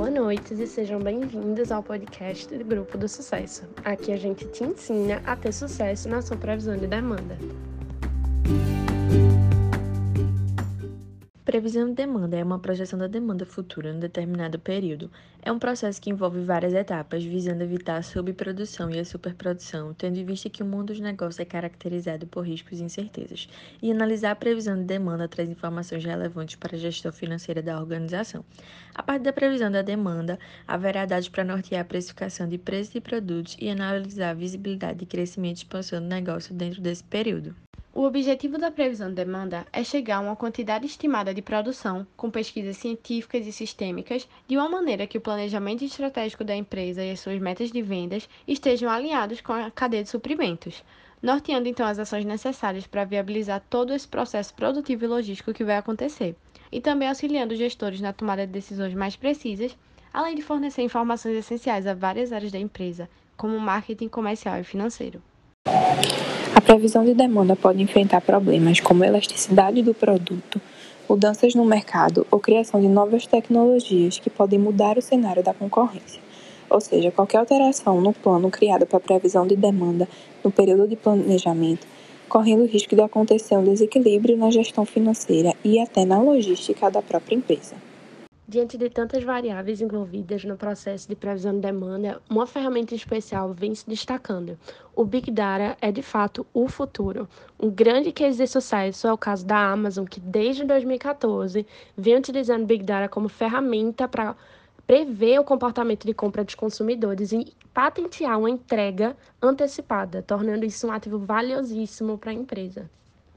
Boa noite e sejam bem-vindos ao podcast do Grupo do Sucesso. Aqui a gente te ensina a ter sucesso na sua previsão de demanda. Previsão de demanda é uma projeção da demanda futura em um determinado período. É um processo que envolve várias etapas, visando evitar a subprodução e a superprodução, tendo em vista que o mundo dos negócios é caracterizado por riscos e incertezas. E analisar a previsão de demanda traz informações relevantes para a gestão financeira da organização. A partir da previsão da demanda, haverá dados para nortear a precificação de preços de produtos e analisar a visibilidade de crescimento e expansão do negócio dentro desse período. O objetivo da previsão de demanda é chegar a uma quantidade estimada de produção, com pesquisas científicas e sistêmicas, de uma maneira que o planejamento estratégico da empresa e as suas metas de vendas estejam alinhados com a cadeia de suprimentos, norteando então as ações necessárias para viabilizar todo esse processo produtivo e logístico que vai acontecer, e também auxiliando os gestores na tomada de decisões mais precisas, além de fornecer informações essenciais a várias áreas da empresa, como marketing comercial e financeiro. A previsão de demanda pode enfrentar problemas como elasticidade do produto, mudanças no mercado ou criação de novas tecnologias que podem mudar o cenário da concorrência. Ou seja, qualquer alteração no plano criado para previsão de demanda no período de planejamento, correndo o risco de acontecer um desequilíbrio na gestão financeira e até na logística da própria empresa. Diante de tantas variáveis envolvidas no processo de previsão de demanda, uma ferramenta especial vem se destacando. O Big Data é de fato o futuro. Um grande case de sucesso é o caso da Amazon, que desde 2014 vem utilizando Big Data como ferramenta para prever o comportamento de compra dos consumidores e patentear uma entrega antecipada, tornando isso um ativo valiosíssimo para a empresa.